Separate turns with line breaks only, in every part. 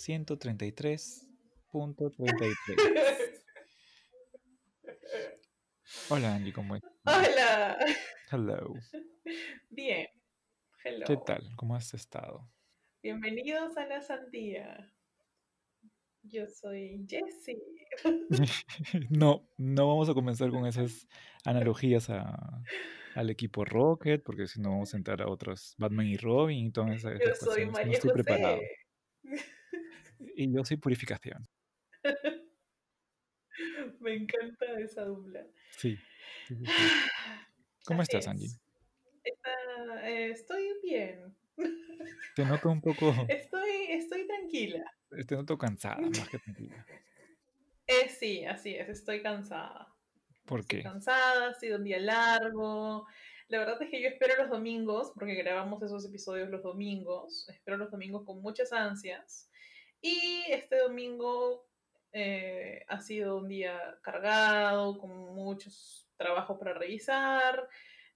133.33. Hola Angie, ¿cómo estás?
Hola.
Hello.
Bien. Hello.
¿Qué tal? ¿Cómo has estado?
Bienvenidos a la sandía. Yo soy Jessie.
no, no vamos a comenzar con esas analogías a, al equipo Rocket, porque si no vamos a entrar a otros Batman y Robin y todas esas,
Yo soy
cuestiones. No
María
estoy preparado. Y yo soy Purificación.
Me encanta esa dupla.
Sí. sí, sí, sí. ¿Cómo estás, Angie?
Está- eh, estoy bien.
Te noto un poco,
Estoy, estoy tranquila.
te noto cansada más que tranquila.
Eh, sí, así es, estoy cansada.
¿Por
Estoy
qué?
cansada, ha sido un día largo. La verdad es que yo espero los domingos, porque grabamos esos episodios los domingos. Espero los domingos con muchas ansias. Y este domingo eh, ha sido un día cargado, con muchos trabajos para revisar.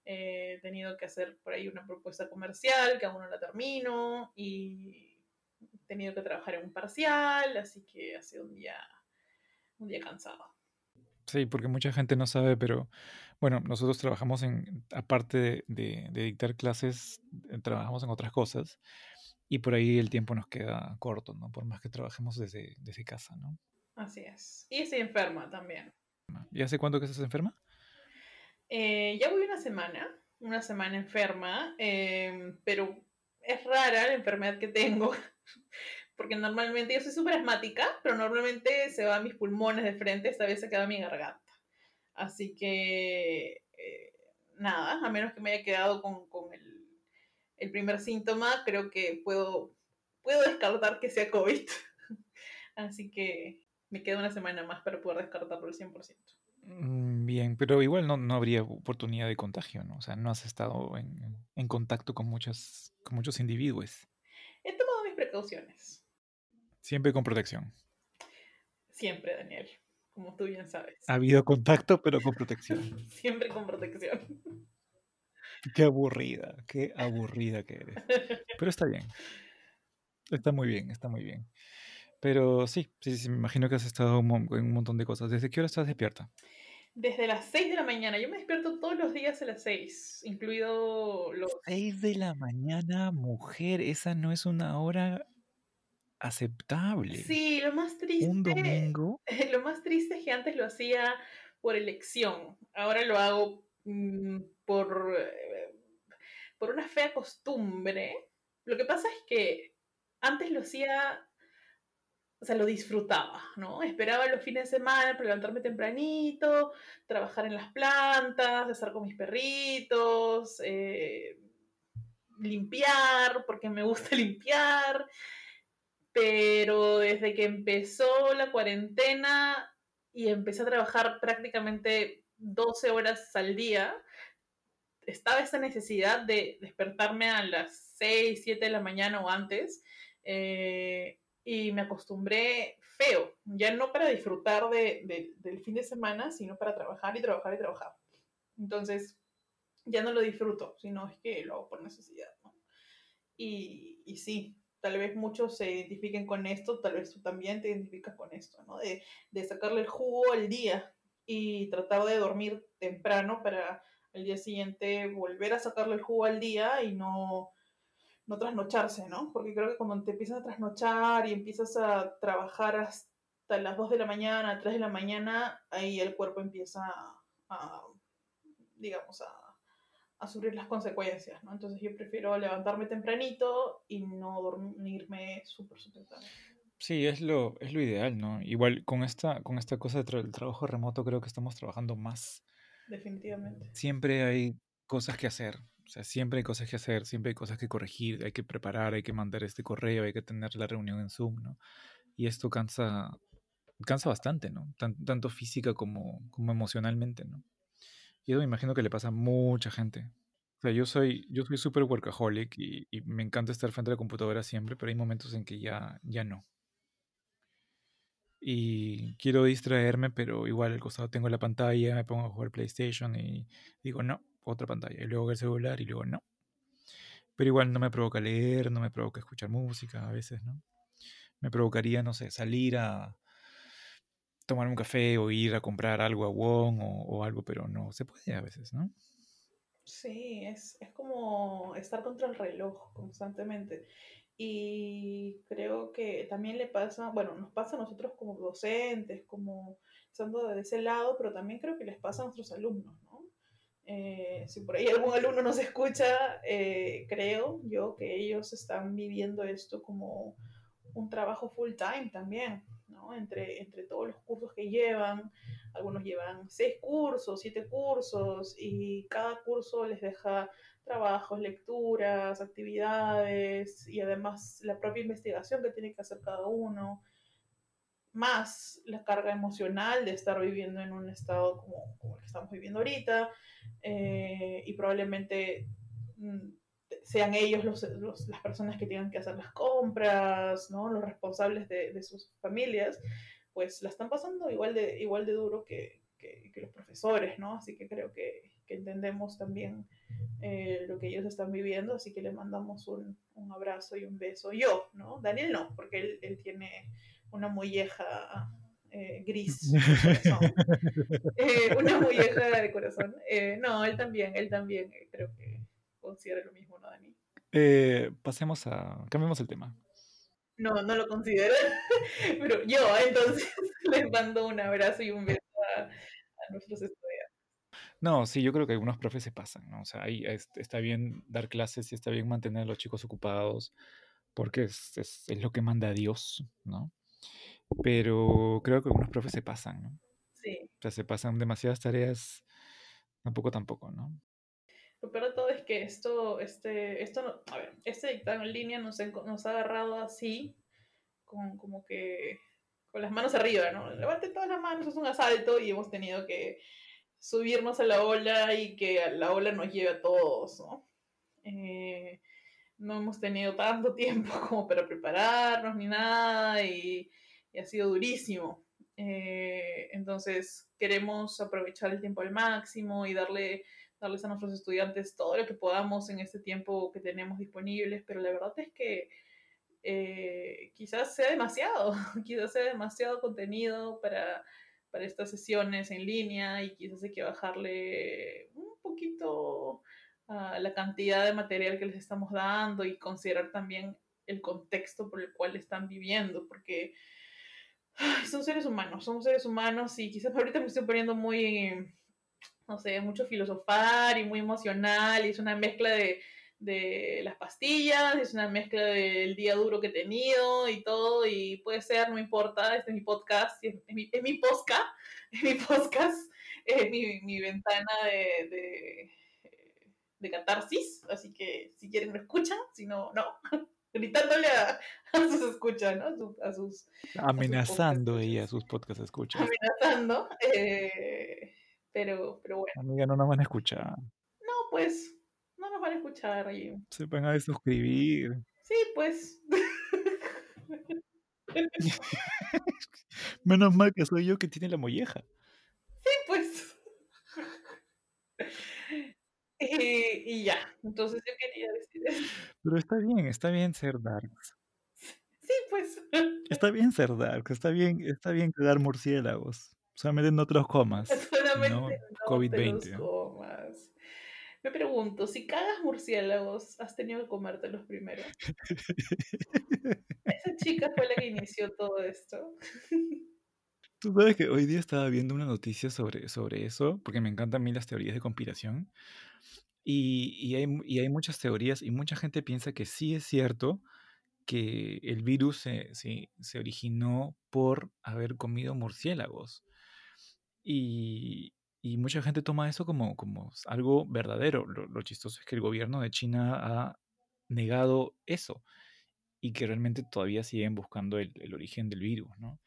Eh, he tenido que hacer por ahí una propuesta comercial que aún no la termino. Y he tenido que trabajar en un parcial, así que ha sido un día, un día cansado.
Sí, porque mucha gente no sabe, pero bueno, nosotros trabajamos en, aparte de, de- de dictar clases, trabajamos en otras cosas y por ahí el tiempo nos queda corto, ¿no? Por más que trabajemos desde, desde casa, ¿no?
Así es. Y estoy enferma también.
¿Y hace cuánto que estás enferma?
Eh, ya voy una semana, una semana enferma, eh, pero es rara la enfermedad que tengo, porque normalmente yo soy súper asmática, pero normalmente se va a mis pulmones de frente, esta vez se queda a mi garganta. Así que, eh, nada, a menos que me haya quedado con, con el, el primer síntoma, creo que puedo, puedo descartar que sea COVID. Así que me queda una semana más para poder descartarlo al 100%.
Mm, Bien, pero igual no, no habría oportunidad de contagio, ¿no? O sea, no has estado en, en contacto con muchos, con muchos individuos.
He tomado mis precauciones.
Siempre con protección.
Siempre, Daniel, como tú bien sabes.
Ha habido contacto, pero con protección.
Siempre con protección.
Qué aburrida, qué aburrida que eres. Pero está bien. Está muy bien, está muy bien. Pero sí, sí, sí, me imagino que has estado en un montón de cosas. ¿Desde qué hora estás despierta?
Desde las 6 de la mañana, yo me despierto todos los días a las 6, incluido los...
6 de la mañana, mujer, esa no es una hora aceptable.
Sí, lo más triste...
Un domingo.
Lo más triste es que antes lo hacía por elección, ahora lo hago mm, por, eh, por una fea costumbre. Lo que pasa es que antes lo hacía, o sea, lo disfrutaba, ¿no? Esperaba los fines de semana para levantarme tempranito, trabajar en las plantas, estar con mis perritos, eh, limpiar, porque me gusta limpiar. Pero desde que empezó la cuarentena y empecé a trabajar prácticamente 12 horas al día, estaba esa necesidad de despertarme a las 6, 7 de la mañana o antes. eh, y me acostumbré feo, ya no para disfrutar de, de, del fin de semana, sino para trabajar y trabajar y trabajar. Entonces, ya no lo disfruto, sino es que lo hago por necesidad. Y, y sí, tal vez muchos se identifiquen con esto, tal vez tú también te identificas con esto, ¿no? De, de sacarle el jugo al día y tratar de dormir temprano para el día siguiente volver a sacarle el jugo al día y no, no trasnocharse, ¿no? Porque creo que cuando te empiezas a trasnochar y empiezas a trabajar hasta las 2 de la mañana, 3 de la mañana, ahí el cuerpo empieza a, a digamos, a, a sufrir las consecuencias, ¿no? Entonces yo prefiero levantarme tempranito y no dormirme súper, súper tarde.
Sí, es lo, es lo ideal, ¿no? Igual con esta, con esta cosa del tra- trabajo remoto creo que estamos trabajando más.
Definitivamente.
Siempre hay cosas que hacer. O sea, siempre hay cosas que hacer, siempre hay cosas que corregir, hay que preparar, hay que mandar este correo, hay que tener la reunión en Zoom, ¿no? Y esto cansa, cansa bastante, ¿no? Tan- tanto física como, como emocionalmente, ¿no? Y eso me imagino que le pasa a mucha gente. O sea, yo soy, yo soy súper workaholic y, y me encanta estar frente a la computadora siempre, pero hay momentos en que ya, ya no. Y quiero distraerme, pero igual al costado tengo la pantalla, me pongo a jugar PlayStation y digo, no, otra pantalla. Y luego el celular y luego no. Pero igual no me provoca leer, no me provoca escuchar música a veces, ¿no? me provocaría, no sé, salir a tomar un café o ir a comprar algo a Wong o, o algo, pero no se puede a veces, ¿no?
Sí, es, es como estar contra el reloj constantemente. Y creo que también le pasa, bueno, nos pasa a nosotros como docentes, como estando de ese lado, pero también creo que les pasa a nuestros alumnos, ¿no? Eh, si por ahí algún alumno nos escucha, eh, creo yo que ellos están viviendo esto como un trabajo full time también, ¿no? Entre, entre todos los cursos que llevan, algunos llevan seis cursos, siete cursos, y cada curso les deja trabajos, lecturas, actividades y además la propia investigación que tiene que hacer cada uno, más la carga emocional de estar viviendo en un estado como, como el que estamos viviendo ahorita eh, y probablemente mm, sean ellos los, los, las personas que tengan que hacer las compras, ¿no? los responsables de, de sus familias, pues la están pasando igual de, igual de duro que, que, que los profesores, ¿no? Así que creo que, que entendemos también eh, lo que ellos están viviendo, así que le mandamos un, un, abrazo y un beso. Yo, ¿no? Daniel no, porque él, él tiene una molleja eh, gris eh, una molleja de corazón. Eh, no, él también, él también eh, creo que considera lo mismo, ¿no, Dani?
Eh, pasemos a. Cambiemos el tema.
No, no lo considero. Pero yo, entonces, les mando un abrazo y un beso a, a nuestros estudiantes.
No, sí, yo creo que algunos profes se pasan, ¿no? O sea, ahí está bien dar clases y está bien mantener a los chicos ocupados, porque es, es, es lo que manda Dios, ¿no? Pero creo que algunos profes se pasan, ¿no?
Sí.
O sea, se pasan demasiadas tareas, tampoco, tampoco, ¿no?
Lo peor de todo es que esto, este, esto no, a ver, este dictado en línea nos, nos ha agarrado así, con, como que con las manos arriba, ¿no? Levante todas las manos, es un asalto y hemos tenido que subirnos a la ola y que la ola nos lleve a todos, ¿no? Eh, no hemos tenido tanto tiempo como para prepararnos ni nada y, ha sido durísimo. Eh, entonces queremos aprovechar el tiempo al máximo y darle, darles a nuestros estudiantes todo lo que podamos en este tiempo que tenemos disponibles, pero la verdad es que eh, quizás sea demasiado, quizás sea demasiado contenido para, para estas sesiones en línea y quizás hay que bajarle un poquito uh, la cantidad de material que les estamos dando y considerar también el contexto por el cual están viviendo, porque ay, son seres humanos, somos seres humanos y quizás ahorita me estoy poniendo muy, no sé, mucho filosofar y muy emocional y es una mezcla de, de las pastillas, es una mezcla del día duro que he tenido y todo, y puede ser, no importa, este es mi podcast, es, mi, es mi podcast, es mi podcast, es mi, mi ventana de, de, de, catarsis, así que si quieren lo escuchan, si no, no, gritándole a, a sus escuchas, ¿no? A, su, a sus...
Amenazando a sus ella a sus podcast escuchas.
Amenazando, eh, pero, pero bueno.
Amiga, no nos van a escuchar.
No, pues no nos van a escuchar. Y...
Se van a suscribir.
Sí, pues.
Menos mal que soy yo que tiene la molleja.
Sí, pues. y, y, ya, entonces yo quería decir eso.
Pero está bien, está bien ser darks.
Sí, pues.
Está bien ser darks, está bien, está bien cagar murciélagos. Solamente en otros comas.
Solamente
¿no?
en
COVID-20.
comas. Me pregunto, si cagas murciélagos, ¿has tenido que comértelos primero? Esa chica fue la que inició todo esto.
Tú sabes que hoy día estaba viendo una noticia sobre, sobre eso, porque me encantan a mí las teorías de conspiración. Y, y, hay, y hay muchas teorías y mucha gente piensa que sí es cierto que el virus se, se, se originó por haber comido murciélagos. Y, y mucha gente toma eso como, como algo verdadero. Lo, chistoso es que el gobierno de China ha negado eso y que realmente todavía siguen buscando el, el origen del virus, ¿no?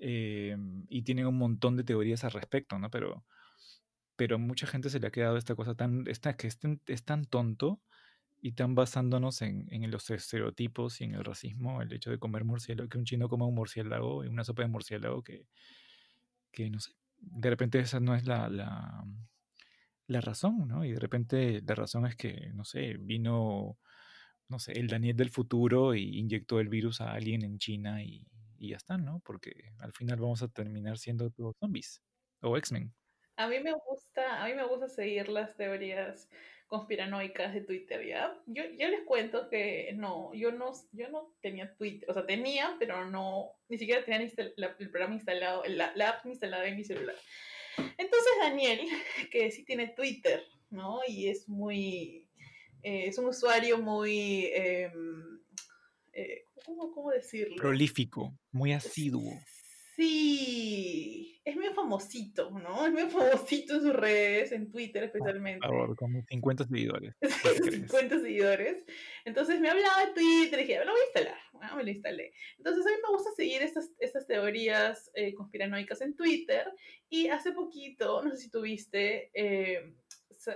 Eh, y tienen un montón de teorías al respecto, ¿no? Pero, pero a mucha gente se le ha quedado esta cosa tan, esta, que es tan, es tan tonto y tan basándonos en, en, los estereotipos y en el racismo, el hecho de comer murciélago, que un chino coma un murciélago y una sopa de murciélago que, que no sé, de repente esa no es la, la, la, razón, ¿no? Y de repente la razón es que, no sé, vino no sé, el Daniel del futuro y inyectó el virus a alguien en China y, ya está, ¿no? Porque al final vamos a terminar siendo todos zombies o X-Men.
A mí me gusta, a mí me gusta seguir las teorías conspiranoicas de Twitter, ¿ya? Yo, yo les cuento que no, yo no, yo no tenía Twitter, o sea, tenía, pero no, ni siquiera tenía la, el programa instalado, la, la, app instalada en mi celular. Entonces Daniel, que sí tiene Twitter, ¿no? Y es muy, eh, es un usuario muy, eh, eh, ¿cómo, ¿cómo decirlo?
Prolífico, muy asiduo.
Sí, es muy famosito, ¿no? Es muy famosito en sus redes, en Twitter especialmente.
Por favor, como 50 seguidores.
50 seguidores. Entonces me hablaba de Twitter y dije, lo voy a instalar. Bueno, me lo instalé. Entonces a mí me gusta seguir estas, estas teorías eh, conspiranoicas en Twitter. Y hace poquito, no sé si tuviste, eh,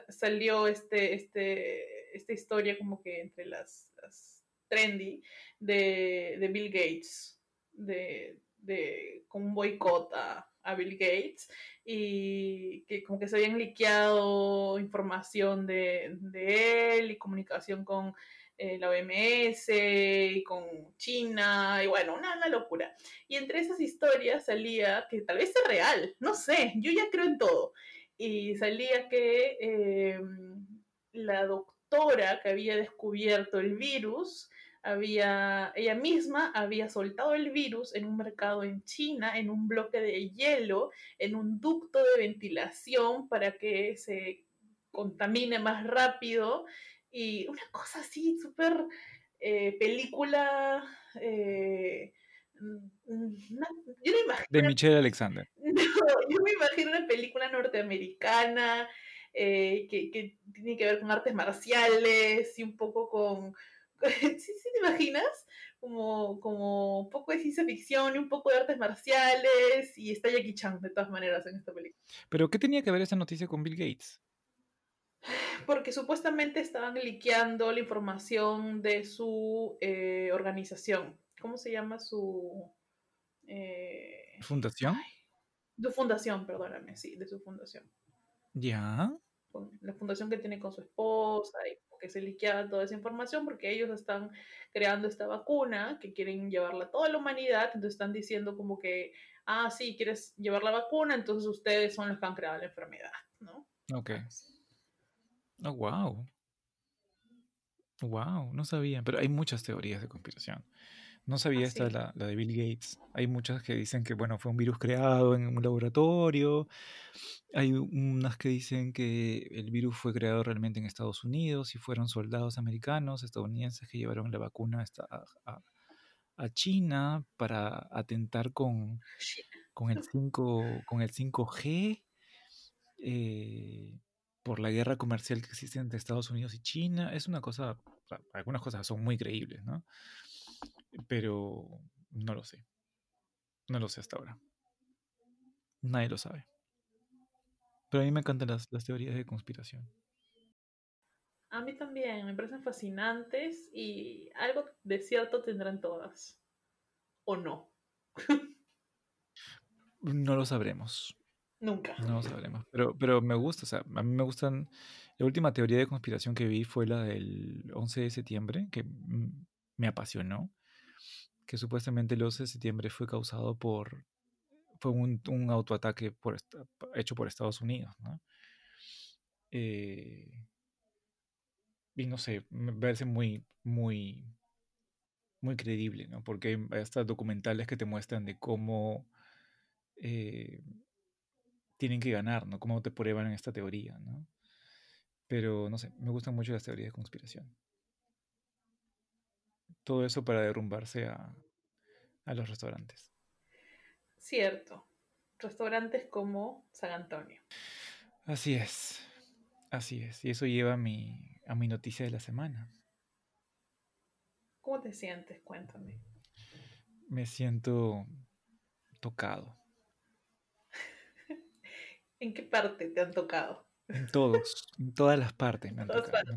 salió este, este, esta historia como que entre las, las trendy de, de Bill Gates. De, de, con un boicot a, Bill Gates y que como que se habían liqueado información de, él y comunicación con eh, la OMS y con China y bueno, una, locura. Y entre esas historias salía que tal vez es real, no sé, yo ya creo en todo. Y salía que em, la doctora que había descubierto el virus había, ella misma había soltado el virus en un mercado en China, en un bloque de hielo, en un ducto de ventilación para que se contamine más rápido. Y una cosa así, súper eh, película... Eh,
de Michelle Alexander.
yo me imagino una película norteamericana eh, que, que, tiene que ver con artes marciales y un poco con, ¿Sí, ¿Sí, te imaginas? Como, como un poco de ciencia ficción y un poco de artes marciales y está Jackie Chan de todas maneras en esta película.
¿Pero qué tenía que ver esa noticia con Bill Gates?
Porque supuestamente estaban liqueando la información de su eh, organización. ¿Cómo se llama su...
Eh... ¿Fundación?
su fundación, perdóname, sí, de su fundación.
¿Ya?
La fundación que tiene con su esposa y que se liqueaba toda esa información porque ellos están creando esta vacuna que quieren llevarla a toda la humanidad, entonces están diciendo como que, ah, sí, quieres llevar la vacuna, entonces ustedes son los que han creado la enfermedad, ¿no?
Ok. Oh, wow. Wow, no sabía, pero hay muchas teorías de conspiración. No sabía ah, esta, la, la, de Bill Gates. Hay muchas que dicen que, bueno, fue un virus creado en un laboratorio. Hay unas que dicen que el virus fue creado realmente en Estados Unidos y fueron soldados americanos, estadounidenses, que llevaron la vacuna a, a, China para atentar con, con, el, 5, con el 5G. Eh, por la guerra comercial que existe entre Estados Unidos y China. Es una cosa, algunas cosas son muy creíbles, ¿no? Pero no lo sé. No lo sé hasta ahora. Nadie lo sabe. Pero a mí me encantan las, teorías de conspiración.
A mí también, me parecen fascinantes y algo de cierto tendrán todas. ¿O no?
no lo sabremos.
Nunca.
No lo sabremos. Pero, pero me gusta, o sea, a mí me gustan. La última teoría de conspiración que vi fue la del 11 de septiembre, que me apasionó que supuestamente el 11 de septiembre fue causado por, fue un, un autoataque por, hecho por Estados Unidos, ¿no? Eh, y no sé, me parece muy, muy, muy creíble, ¿no? Porque hay hasta documentales que te muestran de cómo eh, tienen que ganar, ¿no? Cómo te prueban en esta teoría, ¿no? Pero no sé, me gustan mucho las teorías de conspiración todo eso para derrumbarse a, los restaurantes.
Cierto. Restaurantes como San Antonio.
Así es. Así es. Y eso lleva a mi, a mi noticia de la semana.
¿Cómo te sientes? Cuéntame.
Me siento tocado.
¿En qué parte te han tocado?
En todos, en todas las partes me han tocado.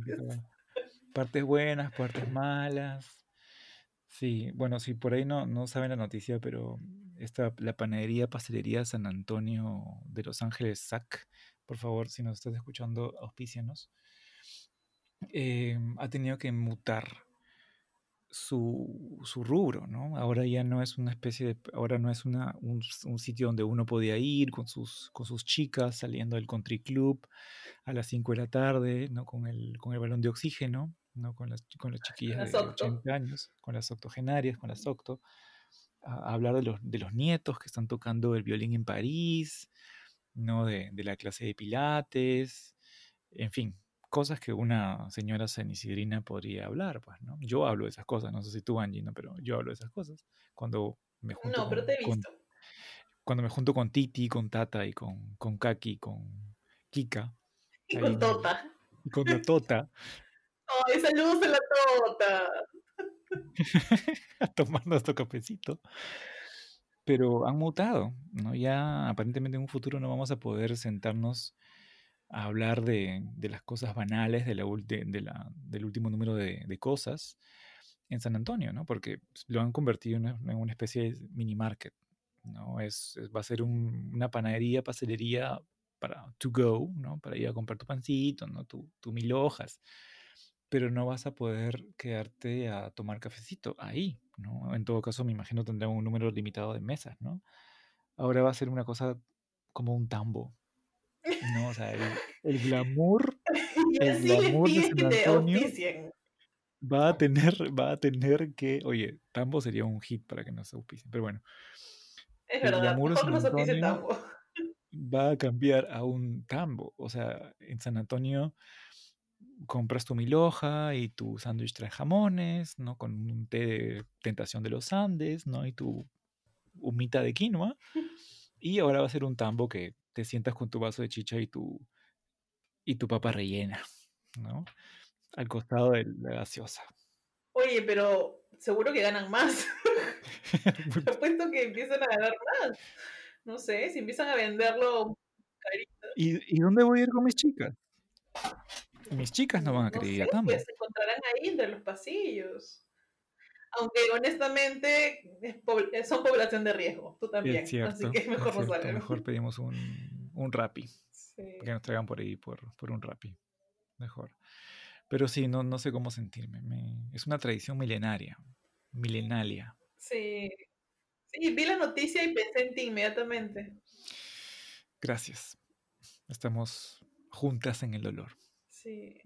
Partes buenas, partes malas, Sí, bueno, si por ahí no, no saben la noticia, pero esta, la panadería pastelería San Antonio de Los Ángeles, SAC, por favor, si nos estás escuchando, auspícianos, eh, ha tenido que mutar su, su rubro, ¿no? Ahora ya no es una especie de, ahora no es una, un, un sitio donde uno podía ir con sus, con sus chicas saliendo del country club a las 5 de la tarde, ¿no? Con el, con el balón de oxígeno, ¿no? Con las, con las chiquillas
Las
de
octo.
80 años, con las octogenarias, con las octo, a, a hablar de los, de los nietos que están tocando el violín en París, ¿no? De, de la clase de pilates, en fin, cosas que una señora senicidrina podría hablar, pues, ¿no? Yo hablo de esas cosas, no sé si tú, Angie, ¿no? Pero yo hablo de esas cosas. Cuando me junto
No, pero
con,
te he
con-
visto.
cuando me junto con Titi, con Tata y con, con Kaki, con Kika,
Y
ahí
con Tota.
y con la Tota,
¡Ay, saludos a la Tota!
a tomar nuestro cafecito. Pero han mutado, ¿no? Ya aparentemente en un futuro no vamos a poder sentarnos a hablar de, de las cosas banales de la, de- la- del último número de, cosas en San Antonio, ¿no? Porque lo han convertido en una, en una especie de mini market, ¿no? Es, es- va a ser un- una panadería, pastelería para to go, ¿no? Para ir a comprar tu pancito, ¿no? Tu, tu mil hojas. Pero no vas a poder quedarte a tomar cafecito ahí, ¿no? En todo caso, me imagino tendrá un número limitado de mesas, ¿no? Ahora va a ser una cosa como un tambo, ¿no? O sea, el, el glamour, el glamour de San Antonio va a tener, va a tener que, oye, Tambo sería un hit para que nos auspicien, pero bueno,
Es
el
verdad,
glamour de San Antonio
Tambo.
va a cambiar a un Tambo, o sea, en San Antonio compras tu milhoja y tu sándwich trae jamones, ¿no? Con un té de tentación de los Andes, ¿no? Y tu humita de quinoa, y ahora va a ser un Tambo que te sientas con tu vaso de chicha y tu, y tu papa rellena, ¿no? Al costado de la gaseosa.
Oye, pero seguro que ganan más. Te apuesto que empiezan a ganar más. No sé, si empiezan a venderlo carito,
¿Y, ¿Y dónde voy a ir con mis chicas? Mis chicas no van a
no
ir
sé,
a Tambo.
pues se encontrarán ahí entre los pasillos. Aunque honestamente es po- son población de riesgo, tú también.
Cierto,
así que
es
mejor no salgan.
Mejor pedimos un, un Rappi,
Sí.
que nos traigan por ahí por, por un Rappi. Mejor. Pero sí, no, no sé cómo sentirme. me- es una tradición milenaria. Milenaria.
Sí. Sí, vi la noticia y pensé en ti inmediatamente.
Gracias. Estamos juntas en el dolor.
Sí.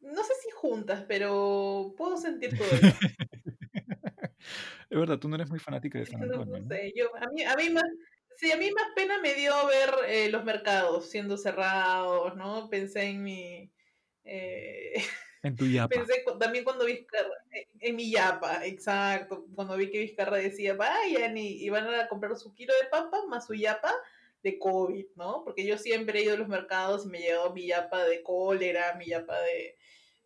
No sé si juntas, pero puedo sentir dolor.
Es verdad, tú no eres muy fanática de San Antonio,
no
¿no?
sé, yo, a mí, a mí más, sí, a mí más pena me dio ver eh, los mercados siendo cerrados, ¿no? Pensé en mi, eh,
En tu yapa.
pensé también cuando Vizcarra, en, en mi yapa, exacto, cuando vi que Vizcarra decía, vayan y, y van a comprar su kilo de papa más su yapa de COVID, ¿no? Porque yo siempre he ido a los mercados y me he llevado mi yapa de cólera, mi yapa de,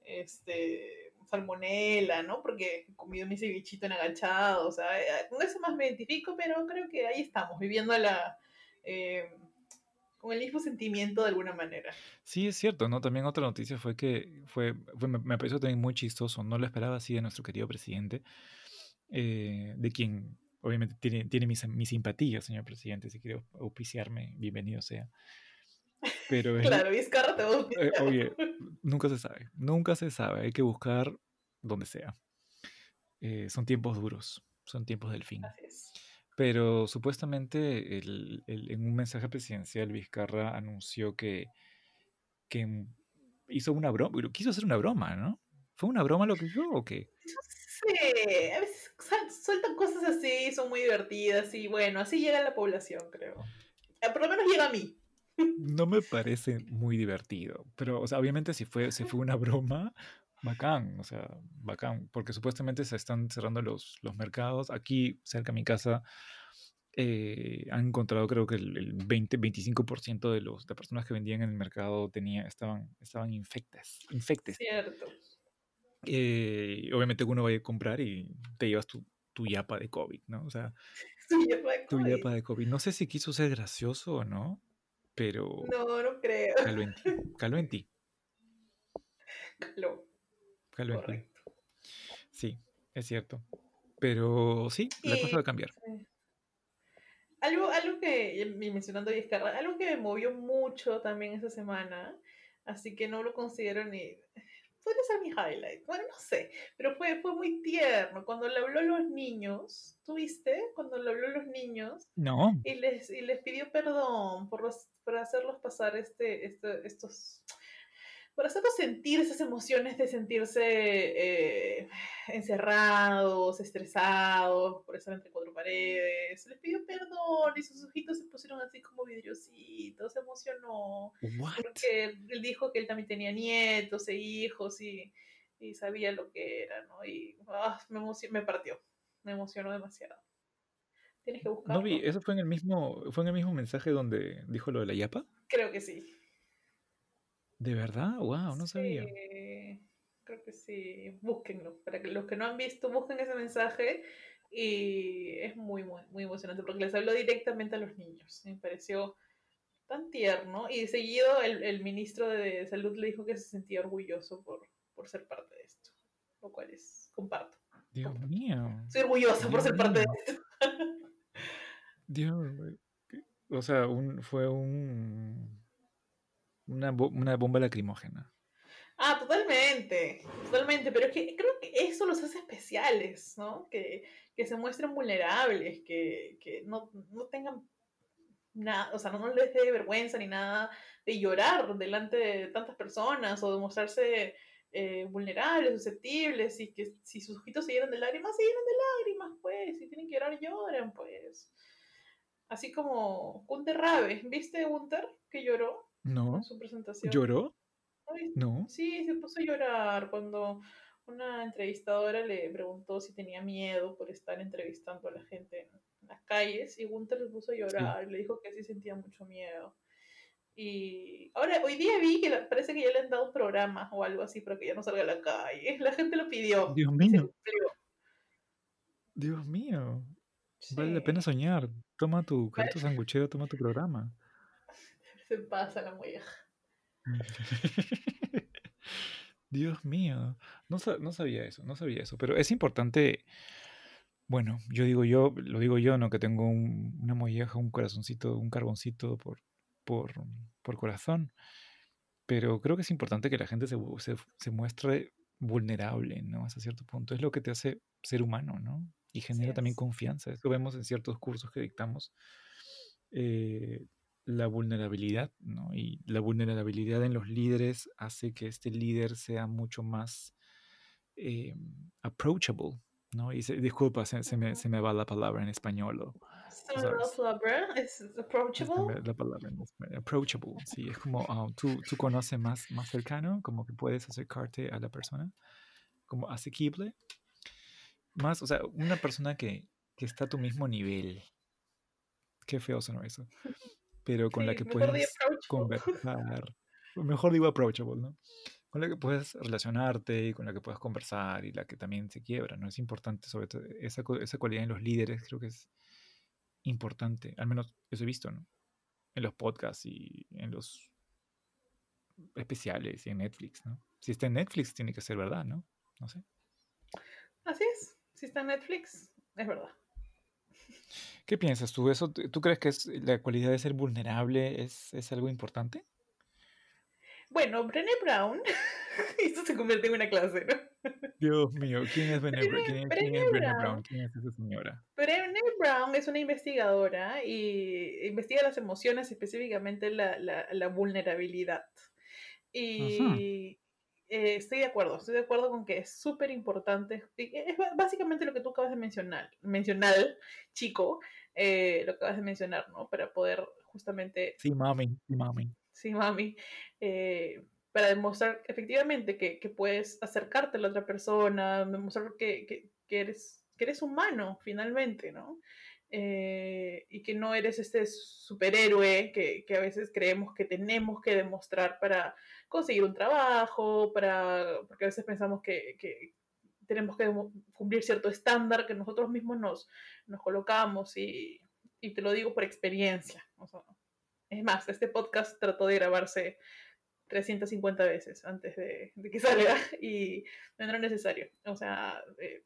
este, salmonela, ¿no? Porque he comido mi cevichito en agachado, o sea, eh, con eso más me identifico, pero creo que ahí estamos, viviendo la, eh, con el mismo sentimiento de alguna manera.
Sí, es cierto, ¿no? También otra noticia fue que fue, fue- me, me pareció también muy chistoso, no lo esperaba así de nuestro querido presidente, eh, de quien obviamente tiene, tiene mi, mi simpatía, señor presidente, si quiere auspiciarme, bienvenido sea. Pero
Claro, Vizcarra te va a
oye, nunca se sabe, nunca se sabe, hay que buscar donde sea. Eh, son tiempos duros, son tiempos del fin.
Así es.
Pero supuestamente el- el- en un mensaje presidencial Vizcarra anunció que, que hizo una broma, quiso hacer una broma, ¿no? ¿Fue una broma lo que hizo o qué?
No sé, a veces sueltan cosas así, son muy divertidas y bueno, así llega la población, creo. Eh, Por lo menos llega a mí.
No me parece muy divertido, pero, o sea, obviamente si fue, si fue una broma, bacán, o sea, bacán, porque supuestamente se están cerrando los, los mercados. Aquí, cerca de mi casa, eh, han encontrado creo que el, el 20-25% de los de personas que vendían en el mercado tenía, estaban, estaban infectas, infectes.
Cierto.
Eh, obviamente uno va a ir a comprar y te llevas tu, tu yapa de COVID, ¿no? O sea,
Sí, yo fue
tu
COVID.
yapa de COVID. No sé si quiso ser gracioso o no, pero
No, no creo.
caló en ti, caló en ti,
Caló, correcto.
Sí, es cierto. Pero sí, la cosa
Y
va a cambiar.
sí. algo, algo que, y mencionando a Vizcarra, algo que me movió mucho también esa semana, así que no lo considero ni, podría ser mi highlight. Bueno, no sé, pero fue, fue muy tierno. Cuando le habló a los niños, ¿tuviste? Cuando le habló a los niños.
No.
Y les, y les pidió perdón por, los, por hacerlos pasar este, este, estos por hacerlos sentir esas emociones de sentirse eh, encerrados, estresados, por estar entre cuatro paredes. Les pidió perdón y sus ojitos se pusieron así como vidriositos, se emocionó. Porque él dijo que él también tenía nietos e hijos y, y sabía lo que era, ¿no? Y ah, me, me partió, me emocionó demasiado. Tienes que buscarlo.
No vi, ¿eso fue en el mismo, fue en el mismo mensaje donde dijo lo de la yapa?
Creo que sí.
¿De verdad? ¡Wow! No sabía.
Creo que sí. Búsquenlo. Para que los que no han visto, busquen ese mensaje. Y es muy, muy, muy emocionante porque les habló directamente a los niños. Me pareció tan tierno. Y seguido el, ministro de Salud le dijo que se sentía orgulloso por, por ser parte de esto. Lo cual es, comparto.
Dios mío.
Soy orgullosa por ser parte de esto.
Dios, o sea, un, fue un una, una bomba lacrimógena.
Ah, totalmente, totalmente, pero es que creo que eso los hace especiales, ¿no? Que, que se muestren vulnerables, que, que no, no, tengan nada, o sea, no, les dé vergüenza ni nada de llorar delante de tantas personas o de mostrarse eh, vulnerables, susceptibles, y que si sus ojitos se llenan de lágrimas, se llenan de lágrimas, pues, si tienen que llorar, lloran, pues. Así como Gunter Rabe, ¿viste Gunter que lloró?
No.
su presentación.
¿Lloró? no.
Sí, se puso a llorar cuando una entrevistadora le preguntó si tenía miedo por estar entrevistando a la gente en las calles y Gunther se puso a llorar le dijo que sí sentía mucho miedo. Y ahora, hoy día vi que parece que ya le han dado un programa o algo así para que ya no salga a la calle. La gente lo pidió.
Dios mío. Dios mío. Vale la pena soñar. Toma tu carta sanguchero, toma tu programa.
Se pasa la molleja.
Dios mío, no, no, sabía eso, no sabía eso, pero es importante, bueno, yo digo yo, lo digo yo, ¿no? Que tengo una molleja, un corazoncito, un carboncito por, por, por, corazón, pero creo que es importante que la gente se, se, muestre vulnerable, ¿no? Hasta cierto punto, es lo que te hace ser humano, ¿no? Y genera también confianza, eso vemos en ciertos cursos que dictamos. Eh, la vulnerabilidad, ¿no? Y la vulnerabilidad en los líderes hace que este líder sea mucho más eh, approachable, ¿no? Y disculpa, se, me, se, me, va la palabra en español. O,
¿Es approachable?
La palabra en español, approachable, sí, es como ah, tú, tú conoces más, más cercano, como que puedes acercarte a la persona, como asequible. Más, o sea, una persona que, que está a tu mismo nivel. Qué feo sonó eso pero con la que puedes conversar. Mejor digo approachable, ¿no? Con la que puedes relacionarte y con la que puedes conversar y la que también se quiebra, ¿no? Es importante, sobre todo, esa, esa cualidad en los líderes creo que es importante, al menos eso he visto, ¿no? En los podcasts y en los especiales y en Netflix, ¿no? Si está en Netflix tiene que ser verdad, ¿no? No sé.
Así es, si está en Netflix, es verdad.
¿Qué piensas tú? ¿Eso, ¿Tú crees que es, la cualidad de ser vulnerable es, es algo importante?
Bueno, Brené Brown, esto se convierte en una clase, ¿no?
Dios mío, ¿quién es Brené, Brown? ¿Quién es esa señora?
Brené Brown es una investigadora y investiga las emociones, específicamente la, la, la vulnerabilidad. Y eh, estoy de acuerdo, estoy de acuerdo con que es súper importante. Es básicamente lo que tú acabas de mencionar, mencionar, chico, eh, lo que acabas de mencionar, ¿no? Para poder justamente...
Sí, mami, sí, mami.
Sí, mami. Eh, para demostrar efectivamente que, que, puedes acercarte a la otra persona, demostrar que, que, que, eres, que eres humano, finalmente, ¿no? Que no eres este superhéroe que, que, a veces creemos que tenemos que demostrar para conseguir un trabajo, para, porque a veces pensamos que, que tenemos que cumplir cierto estándar que nosotros mismos nos, nos colocamos y, y, te lo digo por experiencia. es más, este podcast trató de grabarse 350 veces antes de, de que salga y no era necesario. O sea, eh,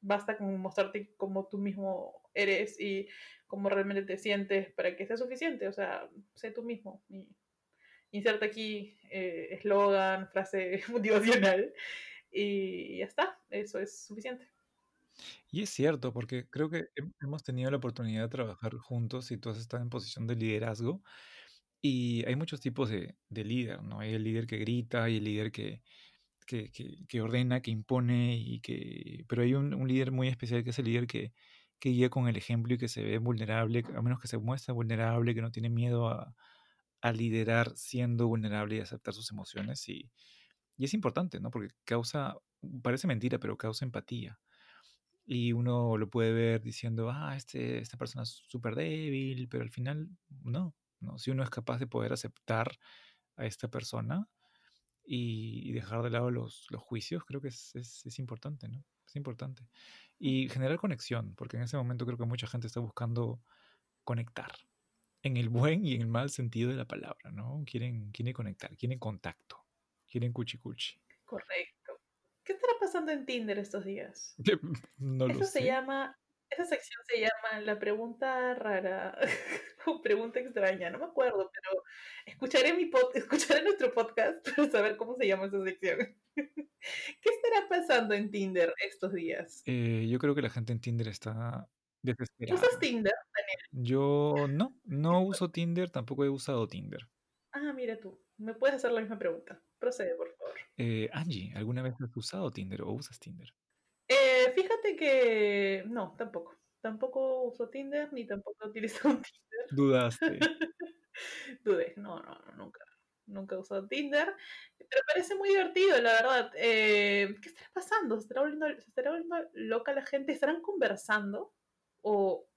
basta con mostrarte como tú mismo eres y cómo realmente te sientes para que sea suficiente. O sea, sé tú mismo y, inserta aquí eh, eslogan, frase motivacional y ya está, eso es suficiente.
Y es cierto, porque creo que hemos tenido la oportunidad de trabajar juntos y tú has estado en posición de liderazgo y hay muchos tipos de, de líder, ¿no? Hay el líder que grita, hay el líder que, que, que, ordena, que impone, y que... pero hay un, un, líder muy especial que es el líder que, que guía con el ejemplo y que se ve vulnerable, a menos que se muestre vulnerable, que no tiene miedo a, a liderar siendo vulnerable y aceptar sus emociones. Y, y es importante, ¿no? Porque causa, parece mentira, pero causa empatía. Y uno lo puede ver diciendo, ah, este, esta persona es súper débil, pero al final no, no. Si uno es capaz de poder aceptar a esta persona y, dejar de lado los, los juicios, creo que es, es, es, importante, ¿no? Es importante. Y generar conexión, porque en ese momento creo que mucha gente está buscando conectar, en el buen y en el mal sentido de la palabra, ¿no? Quieren, quieren conectar, quieren contacto, quieren cuchi cuchi.
Correcto. ¿Qué estará pasando en Tinder estos días?
No
Eso
lo
se
sé.
llama, esa sección se llama la pregunta rara o pregunta extraña, no me acuerdo, pero escucharé, mi pod, escucharé nuestro podcast para saber cómo se llama esa sección. ¿Qué estará pasando en Tinder estos días?
Eh, yo creo que la gente en Tinder está desesperada.
¿Usas Tinder, Daniel?
Yo no, no uso Tinder, tampoco he usado Tinder.
Ah, mira tú, me puedes hacer la misma pregunta. Procede, por favor.
Eh, Angie, ¿alguna vez has usado Tinder o usas Tinder?
Eh, fíjate que no, tampoco. Tampoco uso Tinder ni tampoco utilizo un Tinder.
Dudaste.
Dudé, no, no, no, nunca. Nunca he usado Tinder. Pero parece muy divertido, la verdad. Eh, ¿Qué estará pasando? ¿Se estará, volviendo, ¿Se estará volviendo loca la gente? ¿Estarán conversando? ¿O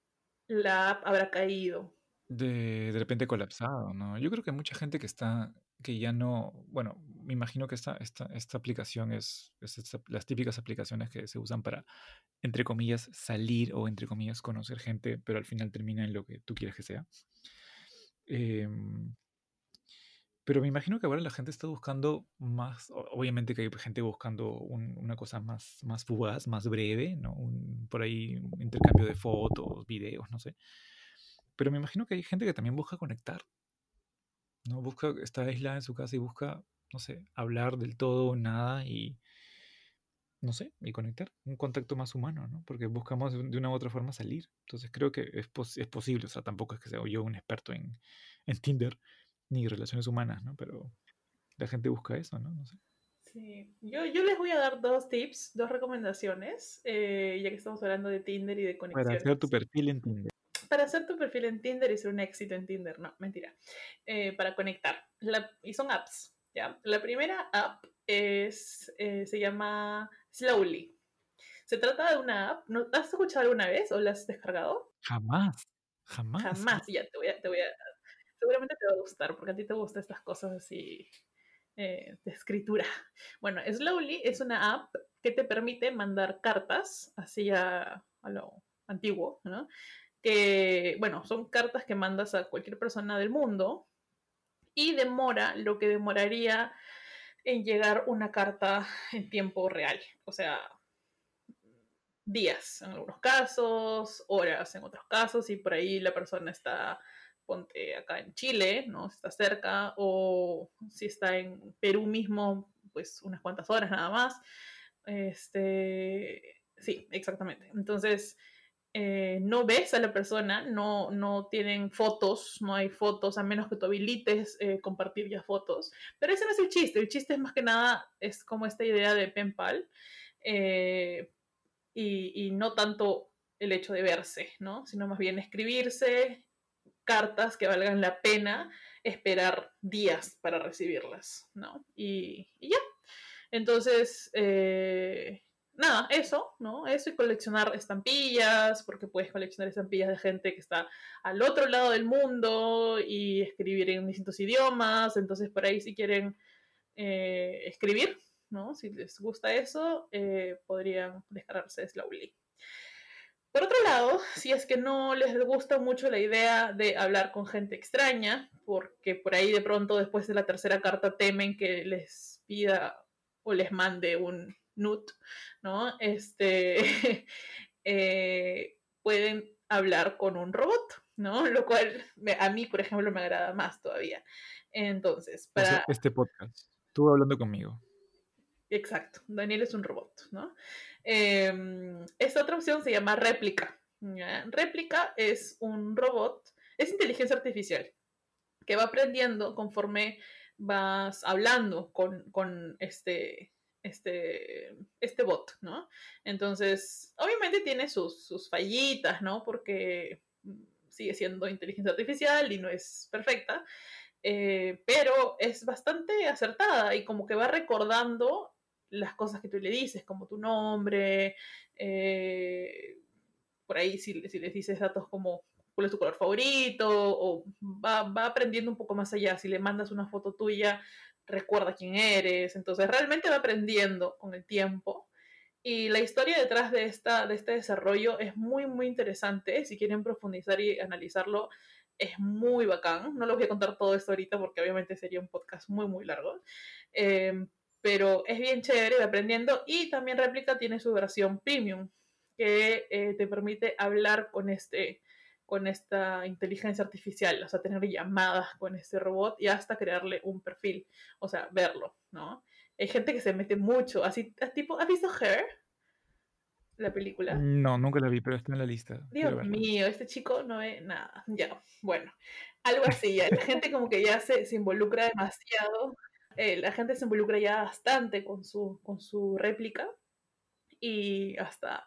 la app habrá caído?
De, de repente colapsado, ¿no? Yo creo que mucha gente que está, que ya no, bueno, me imagino que esta, esta, esta aplicación es, es las típicas aplicaciones que se usan para, entre comillas, salir o, entre comillas, conocer gente, pero al final termina en lo que tú quieres que sea. Eh, pero me imagino que ahora la gente está buscando más, obviamente que hay gente buscando un, una cosa más, más fugaz, más breve, ¿no? Un, por ahí un intercambio de fotos, videos, no sé. Pero me imagino que hay gente que también busca conectar, ¿no? Busca, está aislada en su casa y busca, no sé, hablar del todo, nada y, no sé, y conectar, un contacto más humano, ¿no? Porque buscamos de una u otra forma salir. Entonces creo que es, pos es posible, o sea, tampoco es que sea yo un experto en, en Tinder, ni relaciones humanas, ¿no? Pero la gente busca eso, ¿no? No sé.
Sí, yo, yo les voy a dar dos tips, dos recomendaciones, eh, ya que estamos hablando de Tinder y de conexiones.
Para hacer tu perfil en Tinder.
Para hacer tu perfil en Tinder y ser un éxito en Tinder, no, mentira. Eh, para conectar. La, y son apps, ¿ya? La primera app es, eh, se llama Slowly. Se trata de una app, ¿no? ¿has escuchado alguna vez o la has descargado?
Jamás, jamás.
Jamás, ya te voy a, te voy a seguramente te va a gustar, porque a ti te gustan estas cosas así eh, de escritura. Bueno, Slowly es una app que te permite mandar cartas así a, a lo antiguo, ¿no? Que, bueno, son cartas que mandas a cualquier persona del mundo y demora lo que demoraría en llegar una carta en tiempo real. O sea, días en algunos casos, horas en otros casos, y por ahí la persona está ponte acá en Chile, ¿no? Si está cerca, o si está en Perú mismo, pues unas cuantas horas nada más. Este, sí, exactamente. Entonces, eh, no ves a la persona, no, no tienen fotos, no hay fotos, a menos que tú habilites eh, compartir ya fotos. Pero ese no es el chiste, el chiste es más que nada, es como esta idea de penpal, eh, y, y no tanto el hecho de verse, ¿no? Sino más bien escribirse cartas que valgan la pena esperar días para recibirlas, ¿no? Y, y ya. Entonces, nada, eso, ¿no? Eso y coleccionar estampillas, porque puedes coleccionar estampillas de gente que está al otro lado del mundo y escribir en distintos idiomas. Entonces, por ahí, si quieren eh, escribir, ¿no? Si les gusta eso, eh, podrían descargarse Slowly. Por otro lado, si es que no les gusta mucho la idea de hablar con gente extraña, porque por ahí de pronto después de la tercera carta temen que les pida o les mande un nut, ¿no? Este, eh, pueden hablar con un robot, ¿no? Lo cual a mí, por ejemplo, me agrada más todavía. Entonces, para...
este podcast, tú hablando conmigo.
Exacto, Daniel es un robot, ¿no? Em, esta otra opción se llama réplica. Réplica es un robot, es inteligencia artificial, que va aprendiendo conforme vas hablando con, con este, este, este bot, ¿no? Entonces, obviamente tiene sus, sus fallitas, ¿no? Porque sigue siendo inteligencia artificial y no es perfecta, eh, pero es bastante acertada y como que va recordando las cosas que tú le dices, como tu nombre, eh, por ahí si, si les dices datos como cuál es tu color favorito, o va, va, aprendiendo un poco más allá. Si le mandas una foto tuya, recuerda quién eres. Entonces, realmente va aprendiendo con el tiempo. Y la historia detrás de, esta, de este desarrollo es muy, muy interesante. Si quieren profundizar y analizarlo, es muy bacán. No les voy a contar todo esto ahorita porque obviamente sería un podcast muy, muy largo. Eh, pero es bien chévere, va aprendiendo. Y también Replica tiene su versión premium, que eh, te permite hablar con, este, con esta inteligencia artificial, o sea, tener llamadas con este robot y hasta crearle un perfil, o sea, verlo, ¿no? Hay gente que se mete mucho, así, tipo, ¿has visto Her? La película.
No, nunca la vi, pero está en la lista.
Dios mío, este chico no ve nada. Ya, bueno, algo así, ya. La gente como que ya se, se involucra demasiado eh, la gente se involucra ya bastante con su, con su réplica y hasta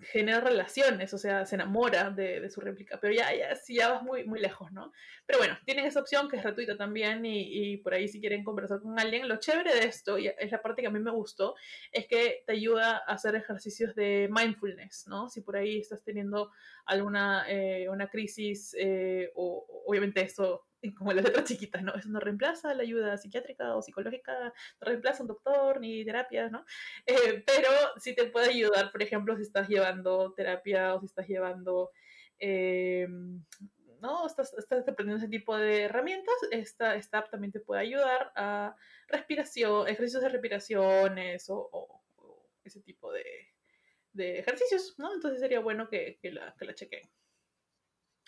genera relaciones, o sea, se enamora de, su réplica, pero ya, ya, ya vas muy, muy lejos, ¿no? Pero bueno, tienen esa opción que es gratuita también y, por ahí si quieren conversar con alguien, lo chévere de esto, y es la parte que a mí me gustó, es que te ayuda a hacer ejercicios de mindfulness, ¿no? Si por ahí estás teniendo alguna eh, una crisis eh, o obviamente esto como las letras chiquitas, ¿no? Eso no reemplaza la ayuda psiquiátrica o psicológica, no reemplaza un doctor ni terapia, ¿no? Eh, pero sí te puede ayudar, por ejemplo, si estás llevando terapia o si estás llevando, eh, ¿no? Estás, estás, aprendiendo ese tipo de herramientas, esta, esta app también te puede ayudar a respiración, ejercicios de respiraciones o, ese tipo de, de, ejercicios, ¿no? Entonces sería bueno que, que la, que la chequen.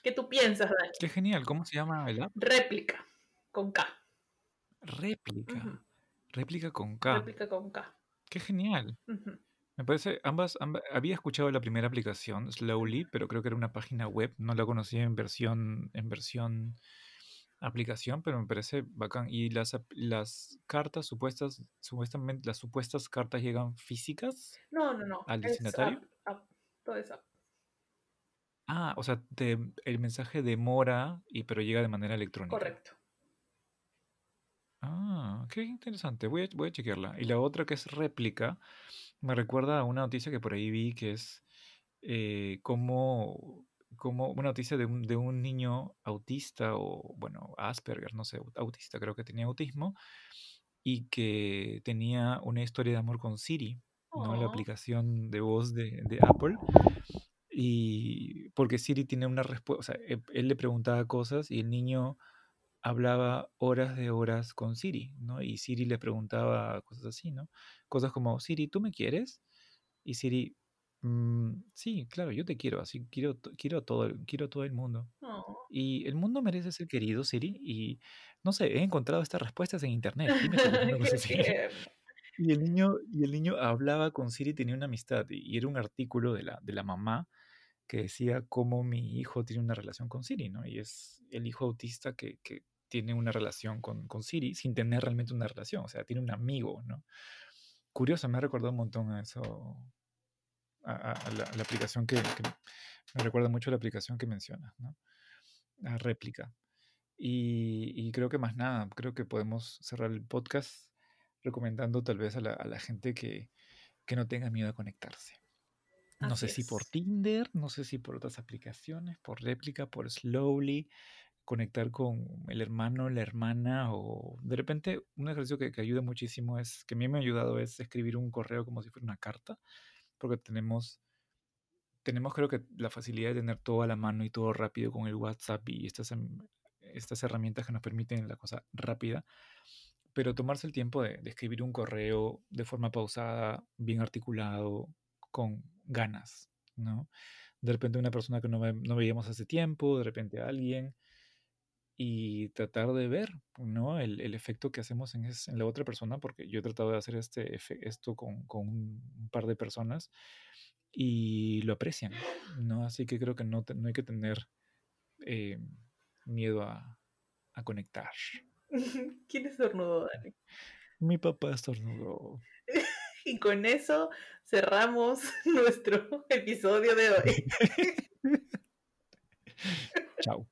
¿Qué tú piensas, Dani?
Qué genial. ¿Cómo se llama el app?
Réplica, con K.
Réplica. Réplica con K.
Réplica con K.
Qué genial. Me parece, ambas, había escuchado la primera aplicación, Slowly, pero creo que era una página web, no la conocía en versión, en versión aplicación, pero me parece bacán. ¿Y las, las cartas supuestas, supuestamente, las supuestas cartas llegan físicas?
No, no, no.
¿Al destinatario?
Todo es app.
Ah, o sea, el mensaje demora, y, pero llega de manera electrónica.
Correcto.
Ah, qué interesante. Voy a, voy a chequearla. Y la otra que es réplica, me recuerda a una noticia que por ahí vi que es eh, como, como una noticia de un, de un niño autista o, bueno, Asperger, no sé, autista, creo que tenía autismo, y que tenía una historia de amor con Siri, ¿no? La aplicación de voz de, de Apple. Y porque Siri tiene una respuesta, o sea, e, él, le preguntaba cosas y el niño hablaba horas de horas con Siri, ¿no? Y Siri le preguntaba cosas así, ¿no? Cosas como, Siri, ¿tú me quieres? Y Siri, mm, sí, claro, yo te quiero, así quiero, quiero, todo, quiero todo el mundo.
Oh.
Y el mundo merece ser querido, Siri, y no sé, he encontrado estas respuestas en internet. Dime Y el niño, y el niño hablaba con Siri, tenía una amistad, y era un artículo de la, de la mamá que decía cómo mi hijo tiene una relación con Siri, ¿no? Y es el hijo autista que, tiene una relación con, con, Siri sin tener realmente una relación, o sea, tiene un amigo, ¿no? Curioso, me ha recordado un montón a eso, a, la, aplicación que, me recuerda mucho la aplicación que mencionas, ¿no? A réplica. Y, creo que más nada, creo que podemos cerrar el podcast recomendando tal vez a la, la gente que, que no tenga miedo a conectarse. No sé si por Tinder, no sé si por otras aplicaciones, por réplica, por Slowly, conectar con el hermano, la hermana, o de repente un ejercicio que, que ayuda muchísimo es, que a mí me ha ayudado es escribir un correo como si fuera una carta, porque tenemos, tenemos creo que la facilidad de tener todo a la mano y todo rápido con el WhatsApp y estas, em, estas herramientas que nos permiten la cosa rápida, pero tomarse el tiempo de, de escribir un correo de forma pausada, bien articulado, con ganas, ¿no? de repente una persona que no, no veíamos hace tiempo, de repente alguien, y tratar de ver ¿no? el, el efecto que hacemos en, en, la otra persona, porque yo he tratado de hacer este, esto con, con un par de personas y lo aprecian, ¿no? Así que creo que no, no hay que tener eh, miedo a, a, conectar.
¿Quién estornudó, Dani?
Mi papá estornudó.
Y con eso cerramos nuestro episodio de hoy.
Chao.